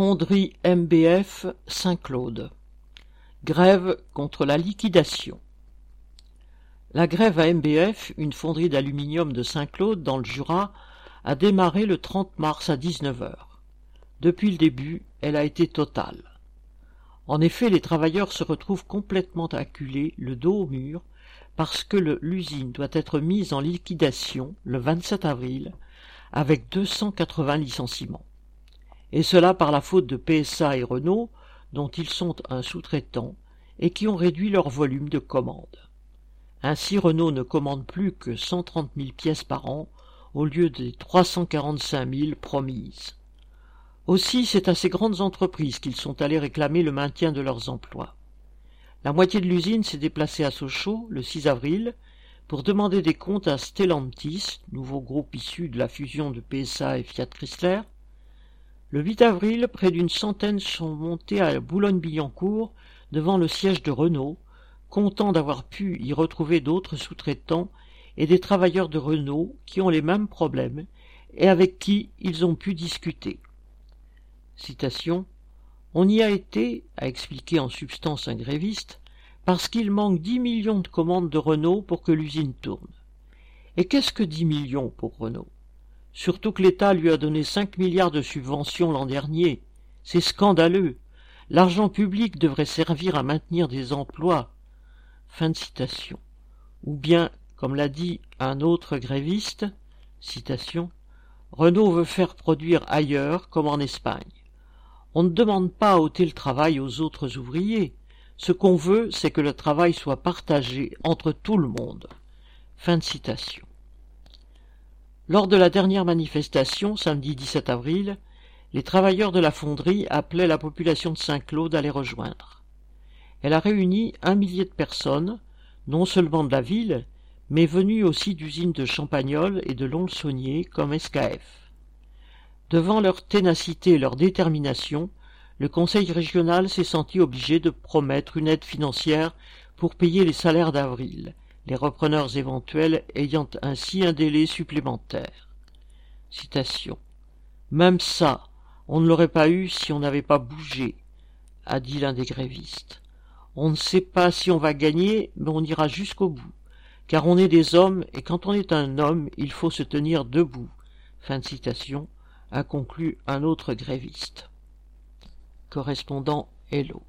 Fonderie MBF Saint-Claude. Grève contre la liquidation. La grève à MBF, une fonderie d'aluminium de Saint-Claude dans le Jura, a démarré le 30 mars à 19h. Depuis le début, elle a été totale. En effet, les travailleurs se retrouvent complètement acculés, le dos au mur, parce que l'usine doit être mise en liquidation le 27 avril, avec 280 licenciements et cela par la faute de PSA et Renault, dont ils sont un sous-traitant, et qui ont réduit leur volume de commandes. Ainsi Renault ne commande plus que cent trente mille pièces par an, au lieu des trois cent quarante-cinq mille promises. Aussi c'est à ces grandes entreprises qu'ils sont allés réclamer le maintien de leurs emplois. La moitié de l'usine s'est déplacée à Sochaux le 6 avril pour demander des comptes à Stellantis, nouveau groupe issu de la fusion de PSA et Fiat Chrysler, le 8 avril, près d'une centaine sont montés à Boulogne-Billancourt devant le siège de Renault, contents d'avoir pu y retrouver d'autres sous-traitants et des travailleurs de Renault qui ont les mêmes problèmes et avec qui ils ont pu discuter. Citation On y a été, a expliqué en substance un gréviste, parce qu'il manque dix millions de commandes de Renault pour que l'usine tourne. Et qu'est-ce que dix millions pour Renault? Surtout que l'État lui a donné cinq milliards de subventions l'an dernier. C'est scandaleux. L'argent public devrait servir à maintenir des emplois. Fin de citation. Ou bien, comme l'a dit un autre gréviste, citation, Renault veut faire produire ailleurs, comme en Espagne. On ne demande pas à ôter le travail aux autres ouvriers. Ce qu'on veut, c'est que le travail soit partagé entre tout le monde. Fin de citation. Lors de la dernière manifestation, samedi 17 avril, les travailleurs de la fonderie appelaient la population de Saint-Claude à les rejoindre. Elle a réuni un millier de personnes, non seulement de la ville, mais venues aussi d'usines de Champagnol et de Lons-Saunier comme SKF. Devant leur ténacité et leur détermination, le conseil régional s'est senti obligé de promettre une aide financière pour payer les salaires d'avril, les repreneurs éventuels ayant ainsi un délai supplémentaire. Citation. Même ça, on ne l'aurait pas eu si on n'avait pas bougé, a dit l'un des grévistes. On ne sait pas si on va gagner, mais on ira jusqu'au bout, car on est des hommes, et quand on est un homme, il faut se tenir debout. Fin de citation, a conclu un autre gréviste. Correspondant Hello.